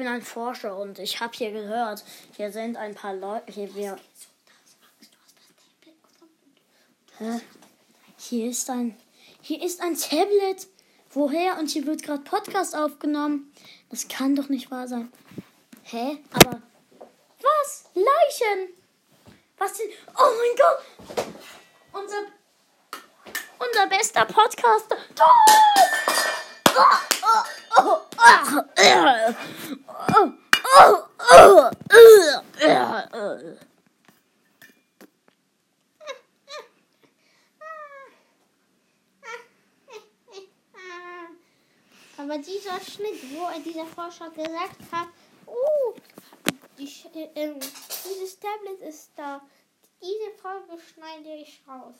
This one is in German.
bin ein Forscher und ich habe hier gehört, hier sind ein paar Leute. Hier, wir, Hä? hier ist ein. Hier ist ein Tablet. Woher? Und hier wird gerade Podcast aufgenommen. Das kann doch nicht wahr sein. Hä? Aber. Was? Leichen! Was denn? Oh mein Gott! Unser. Unser bester Podcaster. Aber dieser Schnitt, wo dieser Forscher gesagt hat, oh, die, äh, dieses Tablet ist da, diese Folge schneide ich raus.